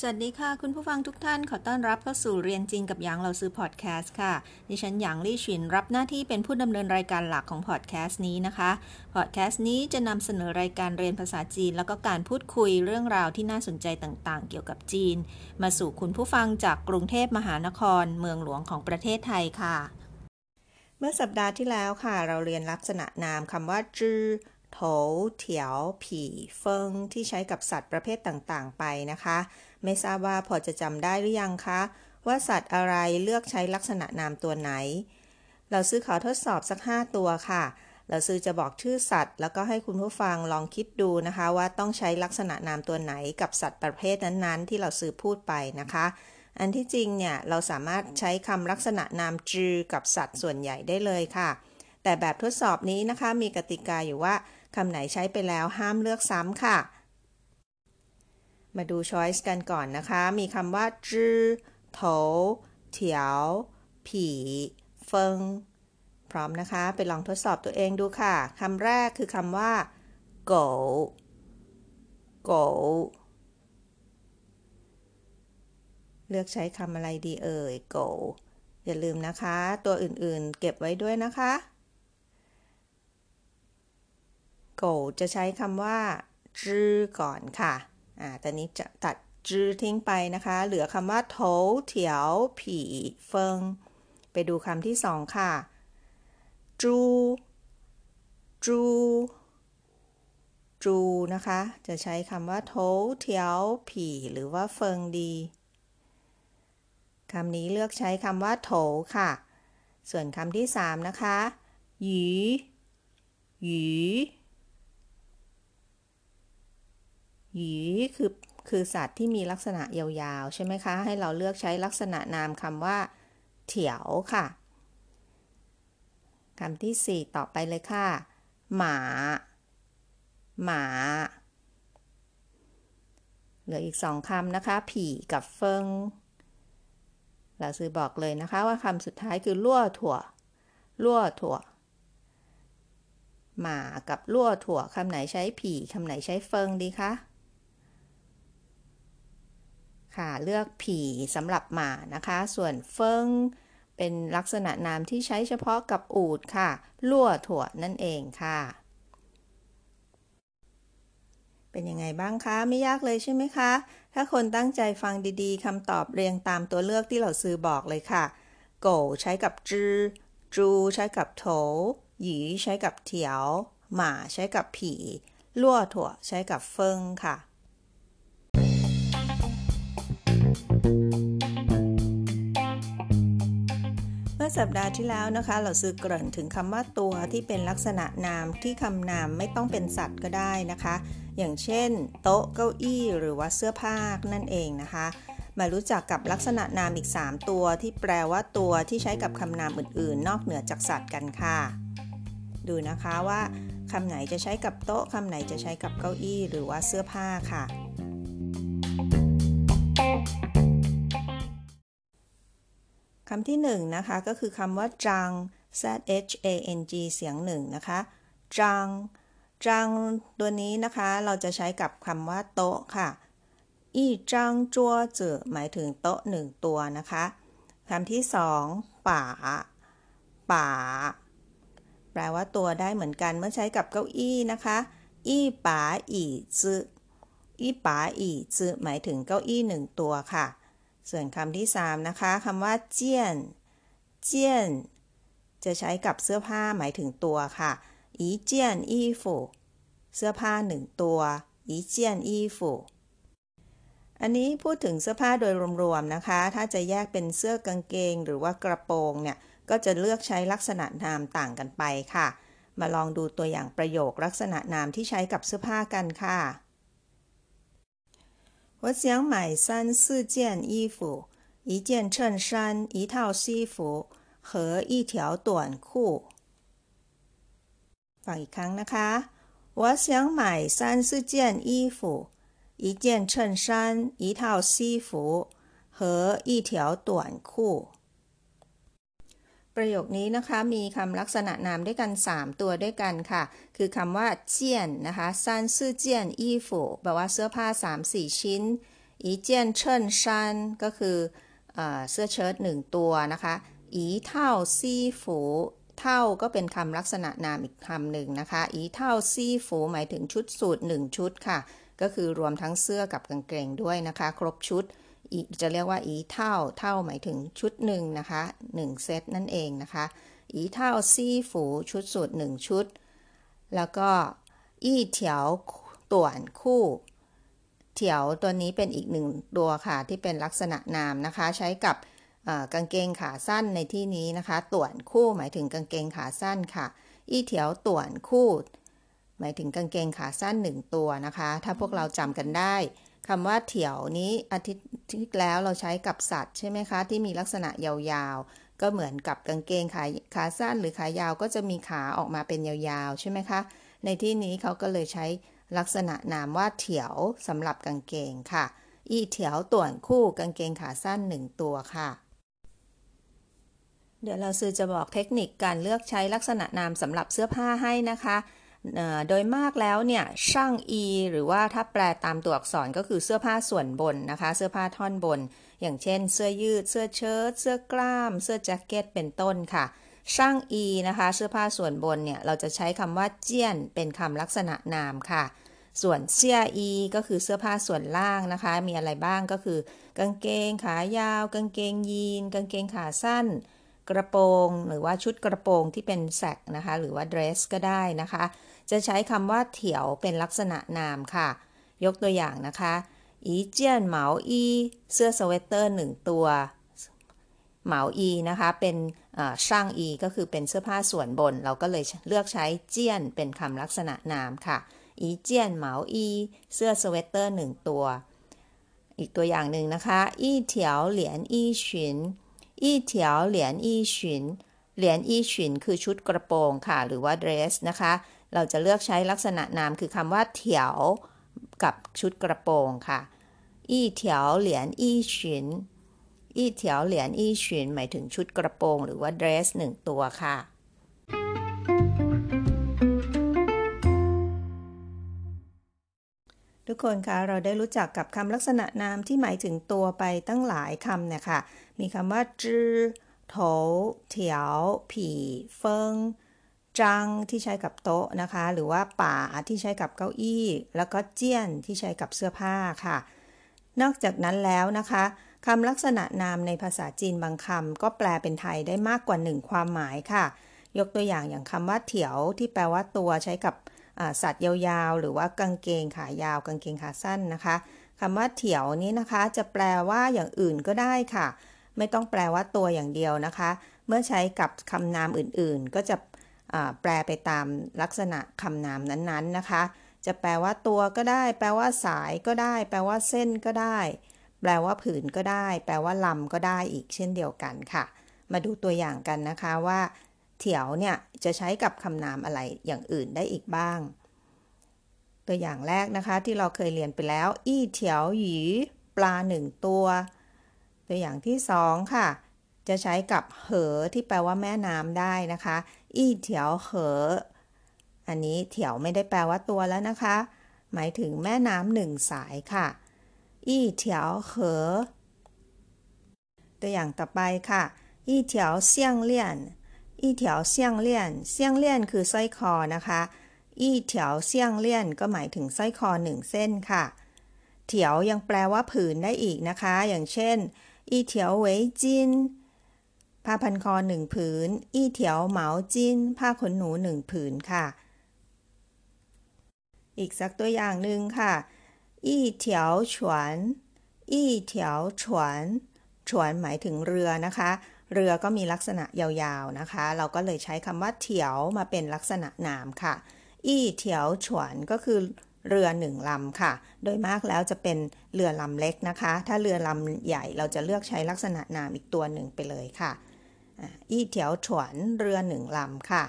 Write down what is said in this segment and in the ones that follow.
สวัสดีค่ะ คุณผู้ฟังทุกท่านขอต้อนรับเข้าสู่เรียนจริงกับหยางเราซื้อพอดแคสต์ค่ะ ดิฉันหยางลี่ชินรับหน้าที่เป็นผู้ดำเนินรายการหลักของพอดแคสต์นี้นะคะพอดแคสต์นี้จะนำเสนอรายการเรียนภาษาจีน แล้วก็การพูดคุยเรื่องราวที่น่าสนใจต่างๆ เกี่ยวกับจีน มาสู่คุณผู้ฟังจากกรุงเทพมหานคร เมืองหลวงของประเทศไทยค่ะ เมื่อสัปดาห์ที่แล้วค่ะ เราเรียนลักษณะนามคำว่าจื้อโถเถียว ผี เฟิงที่ใช้กับสัตว์ประเภทต่างๆ ไปนะคะ ไม่ทราบว่าพอจะจำได้หรือยังคะ ว่าสัตว์อะไรเลือกใช้ลักษณะนามตัวไหน เราซื้อขอทดสอบสัก 5 ตัวค่ะ เราซื้อจะบอกชื่อสัตว์ แล้วก็ให้คุณผู้ฟังลองคิดดูนะคะ ว่าต้องใช้ลักษณะนามตัวไหนกับสัตว์ประเภทนั้นๆ ที่เราซื้อพูดไปนะคะ อันที่จริงเนี่ยเราสามารถใช้คำลักษณะนามจือกับสัตว์ส่วนใหญ่ได้เลยค่ะ แต่แบบทดสอบนี้นะคะมีกติกาอยู่ว่าคำไหนใช้ไปแล้วห้ามเลือกซ้ำค่ะ มาดูช้อยส์กันก่อนนะคะ มีคำว่าจื้อโถเถียว ผี เฟิง พร้อมนะคะ ไปลองทดสอบตัวเองดูค่ะ คำแรกคือคำว่าโกโกเลือกใช้คำอะไรดีเอ่ยโกอย่าลืมนะคะ ตัวอื่นๆเก็บไว้ด้วยนะคะโกจะใช้คำว่าจื้อก่อนค่ะ อ่าตอนนี้จะตัดจื้อทิ้งไปนะคะ เหลือคำว่าโถเถียว ผีเฟิง ไปดูคำที่สองค่ะ จู จู จูนะคะ จะใช้คำว่าโถเถียว ผี หรือว่าเฟิงดีคำนี้เลือกใช้คำว่าโถค่ะ ส่วนคำที่สามนะคะ หยี หยี หยีคือคือสัตว์ที่มีลักษณะยาวๆ ใช่ไหมคะ ให้เราเลือกใช้ลักษณะนามคำว่า เถียวค่ะคำที่สี่ต่อไปเลยค่ะ หมา หมา เหลืออีกสองคำนะคะ ผีกับเฟิงเราซื้อบอกเลยนะคะว่าคำสุดท้ายคือลั่วถั่วลั่วถั่ว หมากับลั่วถั่วคำไหนใช้ผีคำไหนใช้เฟิงดีคะ ค่ะ เลือกผีสำหรับหมานะคะ ส่วนเฟิงเป็นลักษณะนามที่ใช้เฉพาะกับอูดค่ะ ลั่วถั่วนั่นเองค่ะ เป็นยังไงบ้างคะ ไม่ยากเลยใช่ไหมคะ ถ้าคนตั้งใจฟังดีๆคำตอบเรียงตามตัวเลือกที่เราซื้อบอกเลยค่ะโกใช้กับจื้อจูใช้กับโถหยีใช้กับเถียว หมาใช้กับผี ลั่วถั่วใช้กับเฟิงค่ะ สัปดาห์ที่แล้วนะคะ เราซื้อเกริ่นถึงคำว่าตัวที่เป็นลักษณะนามที่คำนามไม่ต้องเป็นสัตว์ก็ได้นะคะ อย่างเช่น โต๊ะเก้าอี้หรือว่าเสื้อผ้านั่นเองนะคะ มารู้จักกับลักษณะนามอีก 3 ตัวที่แปลว่าตัวที่ใช้กับคำนามอื่นๆ นอกเหนือจากสัตว์กันค่ะ ดูนะคะว่าคำไหนจะใช้กับโต๊ะคำไหนจะใช้กับเก้าอี้ หรือว่าเสื้อผ้าค่ะ คำที่1นนะคะก็คือคำว่าจัง z h a n g เสียงหนึ่งนะคะจังจังตัวนี้นะคะเราจะใช้กับคำว่าโต๊ะค่ะอีจังจัวจือหมายถึงโต๊ะหนึ่งตัวนะคะคำที่สองป่าป่าแปลว่าตัวได้เหมือนกันเมื่อใช้กับเก้าอี้นะคะอีป๋าอีจืออีป๋าอีจือหมายถึงเก้าอี้หนึ่งตัวค่ะ ส่วนคำที่ 3 นะคะคำว่าเจียน เจียน จะใช้กับเสื้อผ้าหมายถึงตัวค่ะอีเจียนอีฟูเสื้อผ้าหนึ่งตัวอีเจียนอีฟูอันนี้พูดถึงเสื้อผ้าโดยรวมๆนะคะ ถ้าจะแยกเป็นเสื้อกางเกงหรือว่ากระโปรงเนี่ย ก็จะเลือกใช้ลักษณะนามต่างกันไปค่ะ มาลองดูตัวอย่างประโยคลักษณะนามที่ใช้กับเสื้อผ้ากันค่ะ 我想买三四件衣服，一件衬衫，一套西服和一条短裤。ฟังอีกครั้งนะคะ。我想买三四件衣服，一件衬衫，一套西服 和一条短裤 ประโยคนี้นะคะมีคำลักษณะนามด้วยกัน 3 ตัวด้วยกันค่ะ คือคำว่าเจียนนะคะซันซื่อเจียนอีฝูแปลว่าเสื้อผ้า 3-4 ชิ้น อีเจียนเชิญชันก็คือเสื้อเชิ้ตหนึ่งตัวนะคะ อีเท่าซีฝูเท่าก็เป็นคำลักษณะนามอีกคำหนึ่งนะคะ อีเท่าซีฝูหมายถึงชุดสูทหนึ่งชุดค่ะ ก็คือรวมทั้งเสื้อกับกางเกงด้วยนะคะ ครบชุด จะเรียกว่าอีเท่าเท่าหมายถึงชุดหนึ่งนะคะหนึ่งเซตนั่นเองนะคะอีเท่าซี่ฝูชุดสูตรหนึ่งชุด แล้วก็อีเถียวต่วนคู่เถียวตัวนี้เป็นอีกหนึ่งตัวค่ะที่เป็นลักษณะนามนะคะ ใช้กับกางเกงขาสั้นในที่นี้นะคะต่วนคู่หมายถึงกางเกงขาสั้นค่ะ อีเถียวต่วนคู่ หมายถึงกางเกงขาสั้นหนึ่งตัวนะคะ ถ้าพวกเราจำกันได้ คำว่าเถียวนี้อาทิตย์ที่แล้วเราใช้กับสัตว์ใช่ไหมคะ ที่มีลักษณะยาวๆ ก็เหมือนกับกางเกงขาขาสั้นหรือขายาวก็จะมีขาออกมาเป็นยาวๆ ใช่ไหมคะ ในที่นี้เขาก็เลยใช้ลักษณะนามว่าเถียวสำหรับกางเกงค่ะ อีเถียวต่วนคู่กางเกงขาสั้นหนึ่งตัวค่ะ เดี๋ยวเราซื้อจะบอกเทคนิคการเลือกใช้ลักษณะนามสำหรับเสื้อผ้าให้นะคะ โดยมากแล้วเนี่ยช่างอีหรือว่าถ้าแปลตามตัวอักษรก็คือเสื้อผ้าส่วนบนนะคะ เสื้อผ้าท่อนบน อย่างเช่น เสื้อยืด เสื้อเชิ้ตเสื้อกล้าม เสื้อแจ็คเก็ตเป็นต้นค่ะช่างอีนะคะ เสื้อผ้าส่วนบนเนี่ยเราจะใช้คำว่าเจี้ยนเป็นคำลักษณะนามค่ะ ส่วนเสื้ออีก็คือเสื้อผ้าส่วนล่างนะคะ มีอะไรบ้างก็คือ กางเกงขายาว กางเกงยีน กางเกงขาสั้น กระโปรง หรือว่าชุดกระโปรงที่เป็นแสกนะคะ หรือว่าเดรสก็ได้นะคะ จะใช้คำว่าเถียวเป็นลักษณะนามค่ะ ยกตัวอย่างนะคะอีเจียนเหมาอีเสื้อสเวตเตอร์หนึ่งตัวเหมาอีนะคะ เป็นช่างอีก็คือเป็นเสื้อผ้าส่วนบน เราก็เลยเลือกใช้เจียนเป็นคำลักษณะนามค่ะอีเจียนเหมาอีเสื้อสเวตเตอร์หนึ่งตัว อีกตัวอย่างหนึ่งนะคะอีเถียวเหรียญอีฉินอีเถียวเหรียญอีฉินเหรียญอีฉินคือชุดกระโปรงค่ะ หรือว่าเดรสนะคะ เราจะเลือกใช้ลักษณะนามคือคำว่าเถียวกับชุดกระโปรงค่ะ อี้เถียวเหรียญอี้ฉิน อี้เถียวเหรียญอี้ฉินหมายถึงชุดกระโปรง หรือว่าเดรสหนึ่งตัวค่ะทุกคนคะเราได้รู้จักกับคำลักษณะนามที่หมายถึงตัวไปตั้งหลายคำเนี่ยค่ะมีคำว่าจื้อโถเถียว ผี เฟิง จังที่ใช้กับโต๊ะนะคะ หรือว่าป่าที่ใช้กับเก้าอี้ แล้วก็เจี้ยนที่ใช้กับเสื้อผ้าค่ะ นอกจากนั้นแล้วนะคะคำลักษณะนามในภาษาจีนบางคำก็แปลเป็นไทยได้มากกว่าหนึ่งความหมายค่ะ ยกตัวอย่างอย่างคำว่าเถียวที่แปลว่าตัวใช้กับสัตว์ยาวๆ หรือว่ากางเกงขายาว กางเกงขาสั้นนะคะคำว่าเถียวนี้นะคะ จะแปลว่าอย่างอื่นก็ได้ค่ะ ไม่ต้องแปลว่าตัวอย่างเดียวนะคะ เมื่อใช้กับคำนามอื่นๆ ก็จะ แปลไปตามลักษณะคำนามนั้นๆนะคะ จะแปลว่าตัวก็ได้ แปลว่าสายก็ได้ แปลว่าเส้นก็ได้ แปลว่าผืนก็ได้ แปลว่าลำก็ได้อีกเช่นเดียวกันค่ะ มาดูตัวอย่างกันนะคะว่า เถียวเนี่ยจะใช้กับคำนามอะไรอย่างอื่นได้อีกบ้าง ตัวอย่างแรกนะคะที่เราเคยเรียนไปแล้ว อี้เถียวหยีปลาหนึ่งตัว ตัวอย่างที่สองค่ะ จะใช้กับเหอที่แปลว่าแม่น้ำได้นะคะ อีเถียวเหอ อันนี้เถียวไม่ได้แปลว่าตัวแล้วนะคะ หมายถึงแม่น้ำหนึ่งสายค่ะ อีเถียวเหอ ตัวอย่างต่อไปค่ะอีเถียวเซียงเลี่ยนอีเถียวเซียงเลี่ยนเซียงเลี่ยนคือสร้อยคอนะคะอีเถียวเซียงเลี่ยนก็หมายถึงสร้อยคอหนึ่งเส้นค่ะ เถียวยังแปลว่าผืนได้อีกนะคะ อย่างเช่นอีเถียวเวยจิน ผ้าพันคอหนึ่งผืน อี้เถียวเหมาจินผ้าขนหนูหนึ่งผืนค่ะ อีกสักตัวอย่างหนึ่งค่ะ อี้เถียวฉวน อี้เถียวฉวนฉวนหมายถึงเรือนะคะ เรือก็มีลักษณะยาวๆนะคะ เราก็เลยใช้คำว่าเถียวมาเป็นลักษณะนามค่ะ อี้เถียวฉวนก็คือเรือหนึ่งลำค่ะ โดยมากแล้วจะเป็นเรือลำเล็กนะคะ ถ้าเรือลำใหญ่เราจะเลือกใช้ลักษณะนามอีกตัวหนึ่งไปเลยค่ะ อี้เถียวฉวนเรือหนึ่งลำค่ะ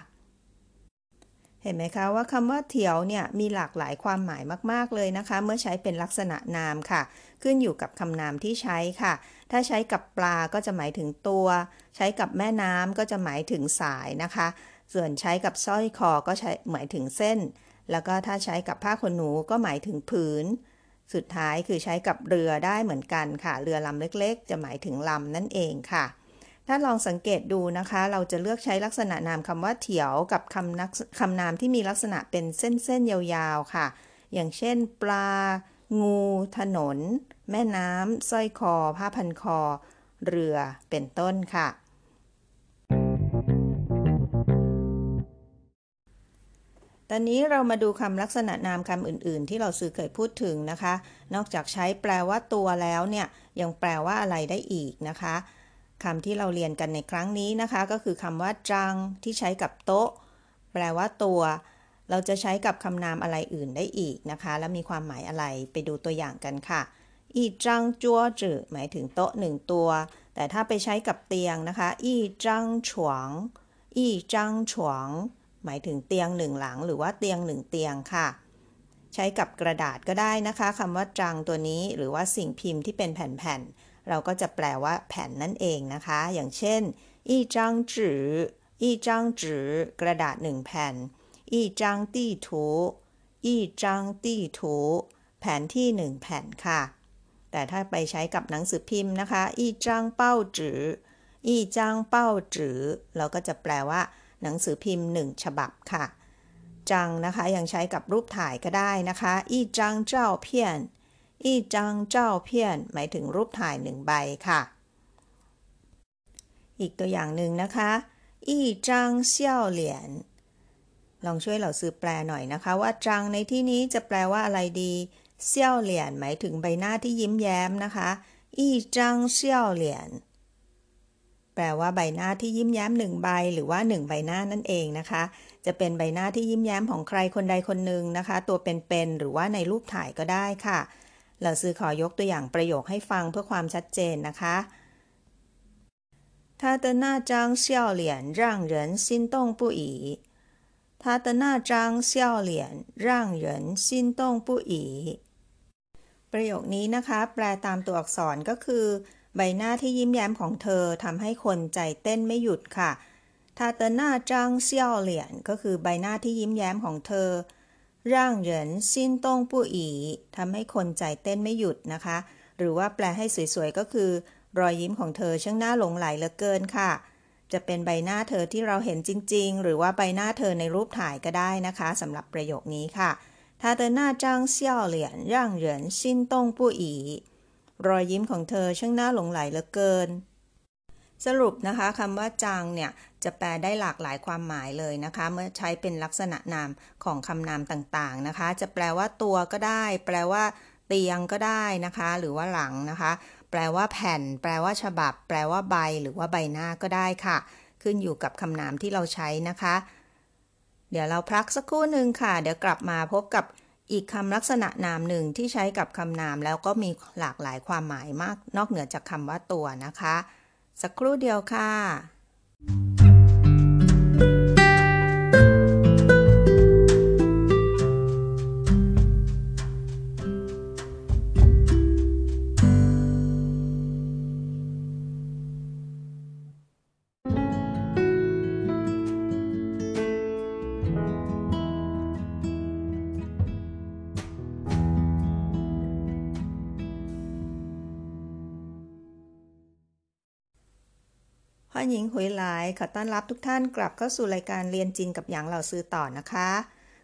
เห็นไหมคะว่าคำว่าเถียวเนี่ยมีหลากหลายความหมายมากๆเลยนะคะ เมื่อใช้เป็นลักษณะนามค่ะ ขึ้นอยู่กับคำนามที่ใช้ค่ะ ถ้าใช้กับปลาก็จะหมายถึงตัว ใช้กับแม่น้ำก็จะหมายถึงสายนะคะ ส่วนใช้กับสร้อยคอก็ใช้หมายถึงเส้น แล้วก็ถ้าใช้กับผ้าขนหนูก็หมายถึงผืนสุดท้ายคือใช้กับเรือได้เหมือนกันค่ะ เรือลำเล็กๆ จะหมายถึงลำนั่นเองค่ะ ถ้าลองสังเกตดูนะคะ เราจะเลือกใช้ลักษณะนามคำว่าเถียวกับคำคำนามที่มีลักษณะเป็นเส้นๆยาวๆค่ะ อย่างเช่น ปลา งู ถนน แม่น้ำสร้อยคอ ผ้าพันคอ เรือเป็นต้นค่ะ ตอนนี้เรามาดูคำลักษณะนามคำอื่น ๆ ที่เราซื้อเคยพูดถึงนะคะ นอกจากใช้แปลว่าตัวแล้วเนี่ย ยังแปลว่าอะไรได้อีกนะคะ คำที่เราเรียนกันในครั้งนี้นะคะ ก็คือคำว่าจังที่ใช้กับโต๊ะ แปลว่าตัว เราจะใช้กับคำนามอะไรอื่นได้อีกนะคะ และมีความหมายอะไรไปดูตัวอย่างกันค่ะ อีจังจัวจือหมายถึงโต๊ะหนึ่งตัว แต่ถ้าไปใช้กับเตียงนะคะ อีจังฉวง อีจังฉวง หมายถึงเตียงหนึ่งหลัง หรือว่าเตียงหนึ่งเตียงค่ะใช้กับกระดาษก็ได้นะคะคำว่าจังตัวนี้หรือว่าสิ่งพิมพ์ที่เป็นแผ่นๆ เราก็จะแปลว่าแผ่นนั่นเองนะคะ อย่างเช่นอีจังจืออีจังจือกระดาษหนึ่งแผ่นอีจังตี้ถูอีจังตี้ถูแผนที่หนึ่งแผ่นค่ะ แต่ถ้าไปใช้กับหนังสือพิมพ์นะคะ อีจังเป้าจืออีจังเป้าจือเราก็จะแปลว่า หนังสือพิมพ์หนึ่งฉบับค่ะ จังนะคะยังใช้กับรูปถ่ายก็ได้นะคะ อีจังเจ้าเพียน อีจังเจ้าเพี้ยน หมายถึงรูปถ่ายหนึ่งใบค่ะ อีกตัวอย่างหนึ่งนะคะอีจังเซี่ยวเหรียญลองช่วยเราซื้อแปลหน่อยนะคะ ว่าจังในที่นี้จะแปลว่าอะไรดีเซี่ยวเหรียญหมายถึงใบหน้าที่ยิ้มแย้มนะคะอีจังเซี่ยวเหรียญแปลว่าใบหน้าที่ยิ้มแย้มหนึ่งใบ หรือว่าหนึ่งใบหน้านั่นเองนะคะ จะเป็นใบหน้าที่ยิ้มแย้มของใครคนใดคนหนึ่งนะคะ ตัวเป็นๆหรือว่าในรูปถ่ายก็ได้ค่ะ เราซื้อขอยกตัวอย่างประโยคให้ฟังเพื่อความชัดเจนนะคะ他的那张笑脸让人心动不已他的那张笑脸让人心动不已ประโยคนี้นะคะ แปลตามตัวอักษรก็คือ ใบหน้าที่ยิ้มแย้มของเธอทำให้คนใจเต้นไม่หยุดค่ะ他的那张笑脸ก็คือใบหน้าที่ยิ้มแย้มของเธอ ร่างเหรินซินตงผู้อีทำให้คนใจเต้นไม่หยุดนะคะ หรือว่าแปลให้สวยๆ ก็คือ รอยยิ้มของเธอช่างน่าหลงไหลเหลือเกินค่ะ จะเป็นใบหน้าเธอที่เราเห็นจริงๆ หรือว่าใบหน้าเธอในรูปถ่ายก็ได้นะคะสำหรับประโยคนี้ค่ะ他的那张笑脸让人心动不已รอยยิ้มของเธอช่างน่าหลงไหลเหลือเกิน สรุปนะคะคำว่าจังเนี่ย จะแปลได้หลากหลายความหมายเลยนะคะ เมื่อใช้เป็นลักษณะนามของคำนามต่างๆนะคะ จะแปลว่าตัวก็ได้ แปลว่าเตียงก็ได้นะคะ หรือว่าหลังนะคะ แปลว่าแผ่น แปลว่าฉบับ แปลว่าใบ หรือว่าใบหน้าก็ได้ค่ะ ขึ้นอยู่กับคำนามที่เราใช้นะคะ เดี๋ยวเราพักสักครู่หนึ่งค่ะ เดี๋ยวกลับมาพบกับอีกคำลักษณะนามหนึ่งที่ใช้กับคำนามแล้วก็มีหลากหลายความหมายมาก นอกเหนือจากคำว่าตัวนะคะ สักครู่เดียวค่ะ พ่อหญิงหุยหลายขอต้อนรับทุกท่านกลับเข้าสู่รายการเรียนจีนกับหยางเหล่าซื้อต่อนะคะ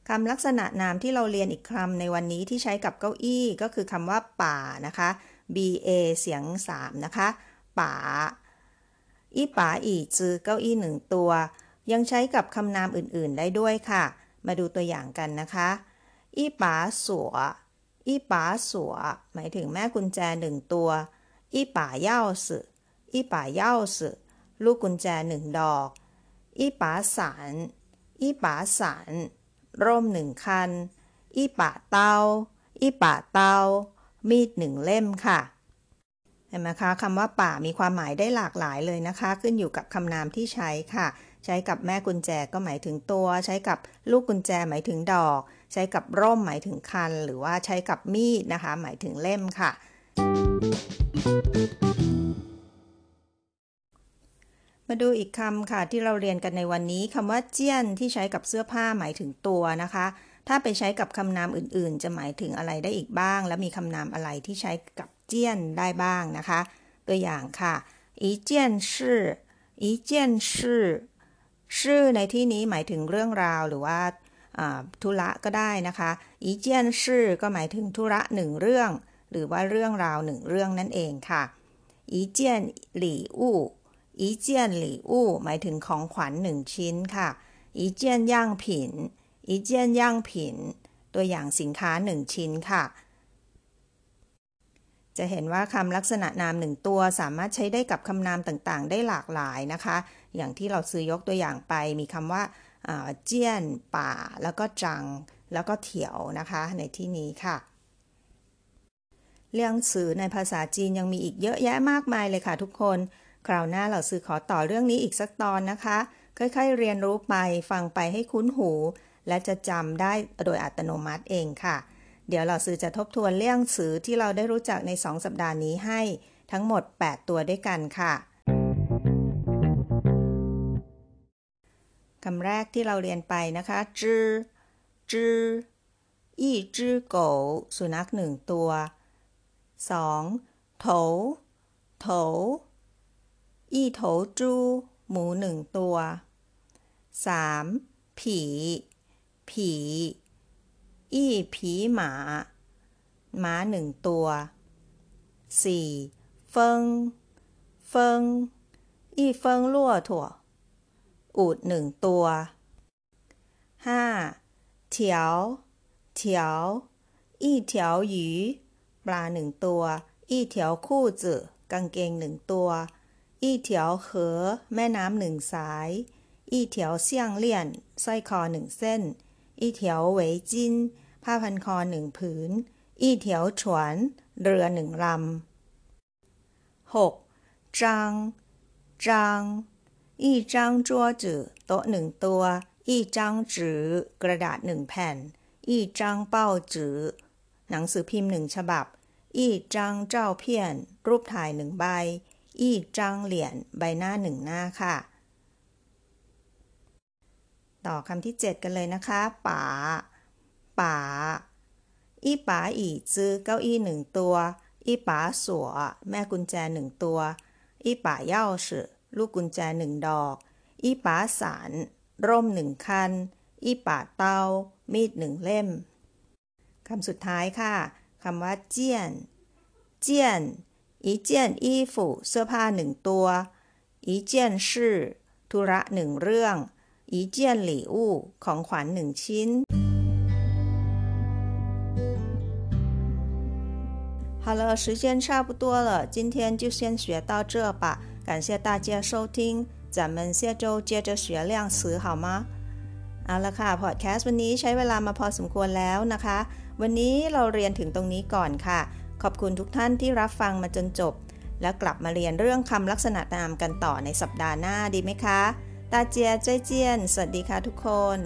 คำลักษณะนามที่เราเรียนอีกคำในวันนี้ที่ใช้กับเก้าอี้ก็คือคำว่าป่านะคะ b a เสียง 3 นะคะ ป่า อีป่าอีจือเก้าอี้หนึ่งตัว ยังใช้กับคำนามอื่นๆได้ด้วยค่ะ มาดูตัวอย่างกันนะคะ อีป่าสัว อีป่าสัว หมายถึงแม่กุญแจหนึ่งตัว อีป่าเย่าสืออีป่าเย่าสือ ลูกกุญแจหนึ่งดอก อีป๋าสารอีป๋าสารร่มหนึ่งคัน อีป๋าเตาอีป๋าเตามีดหนึ่งเล่มค่ะเห็นไหมคะคำว่าป่ามีความหมายได้หลากหลายเลยนะคะ ขึ้นอยู่กับคำนามที่ใช้ค่ะ ใช้กับแม่กุญแจก็หมายถึงตัว ใช้กับลูกกุญแจหมายถึงดอก ใช้กับร่มหมายถึงคัน หรือว่าใช้กับมีดนะคะ หมายถึงเล่มค่ะ มาดูอีกคำค่ะที่เราเรียนกันในวันนี้คำว่าเจี้ยนที่ใช้กับเสื้อผ้าหมายถึงตัวนะคะ ถ้าไปใช้กับคำนามอื่นๆ จะหมายถึงอะไรได้อีกบ้าง และมีคำนามอะไรที่ใช้กับเจี้ยนได้บ้างนะคะ ตัวอย่างค่ะอีเจี้ยนชื่ออีเจี้ยนชื่อชื่อในที่นี้หมายถึงเรื่องราวหรือว่าธุระก็ได้นะคะอีเจียนชื่อก็หมายถึงธุระหนึ่งเรื่อง หรือว่าเรื่องราวหนึ่งเรื่องนั่นเองค่ะอีเจียนหลี่อู้ อีเจียนหลี่อู้หมายถึงของขวัญหนึ่งชิ้นค่ะอีเจียนย่างผินอีเจียนย่างผิน ตัวอย่างสินค้าหนึ่งชิ้นค่ะ จะเห็นว่าคำลักษณะนามหนึ่งตัวสามารถใช้ได้กับคำนามต่างๆ ได้หลากหลายนะคะ อย่างที่เราซื้อยกตัวอย่างไปมีคำว่าเจี้ยนป่า แล้วก็จัง แล้วก็เถียวนะคะ ในที่นี้ค่ะเรื่องสื่อในภาษาจีนยังมีอีกเยอะแยะมากมายเลยค่ะทุกคน คราวหน้าเราซื้อขอต่อเรื่องนี้อีกสักตอนนะคะ ค่อยๆเรียนรู้ไปฟังไปให้คุ้นหู และจะจำได้โดยอัตโนมัติเองค่ะ เดี๋ยวเราซื้อจะทบทวนเรื่องสื่อที่เราได้รู้จักในสองสัปดาห์นี้ให้ทั้งหมด 8 ตัวด้วยกันค่ะคำแรกที่เราเรียนไปนะคะจื้อจื้ออีจื้อโกสุนัขหนึ่งตัว 2. โถโถ อีโถจูหมูหนึ่งตัว 3. ผี ผี อีผีหมา หมาหนึ่งตัว 4. เฟิง เฟิง อีเฟิงลั่วถั่ว อูดหนึ่งตัว 5. เถียว เถียว อีเถียวหยีปลาหนึ่งตัว อีเถียวคู่จืกางเกงหนึ่งตัว อีเถียวเหอแม่น้ำหนึ่งสาย อีเถียวเสี่ยงเลี่ยนสร้อยคอหนึ่งเส้น อีเถียวเหวยจินผ้าพันคอหนึ่งผืน อีเถียวฉวน เรือหนึ่งลำ 6. จางจางอีจังจัวจือโต๊ะหนึ่งตัว อีจังจือกระดาษหนึ่งแผ่น อีจังเป้าจือหนังสือพิมพ์หนึ่งฉบับ อีจังเจ้าเพียน รูปถ่ายหนึ่งใบ อีจังเหรียญใบหน้าหนึ่งหน้าค่ะ ต่อคำที่เจ็ดกันเลยนะคะป๋าป๋าอีป๋าอีจื้อเก้าอี้หนึ่งตัว อีป๋าสัวแม่กุญแจหนึ่งตัว อีป๋าเย่าสือลูกกุญแจหนึ่งดอก อีป๋าสารร่มหนึ่งคัน อีป๋าเตา มีดหนึ่งเล่ม คำสุดท้ายค่ะคำว่าเจียน เจียน อีเจียนอีฝูเสื้อผ้าหนึ่งตัว อีเจียนชื่อธุระหนึ่งเรื่อง อีเจียนหลี่อู้ของขวัญหนึ่งชิ้น好了，时间差不多了，今天就先学到这吧。感谢大家收听，咱们下周接着学量词好吗？เอาละค่ะพอดแคสต์วันนี้ใช้เวลามาพอสมควรแล้วนะคะ วันนี้เราเรียนถึงตรงนี้ก่อนค่ะ ขอบคุณทุกท่านที่รับฟังมาจนจบ และกลับมาเรียนเรื่องคำลักษณะนามกันต่อในสัปดาห์หน้าดีไหมคะ ตาเจียใจเจียน สวัสดีค่ะทุกคน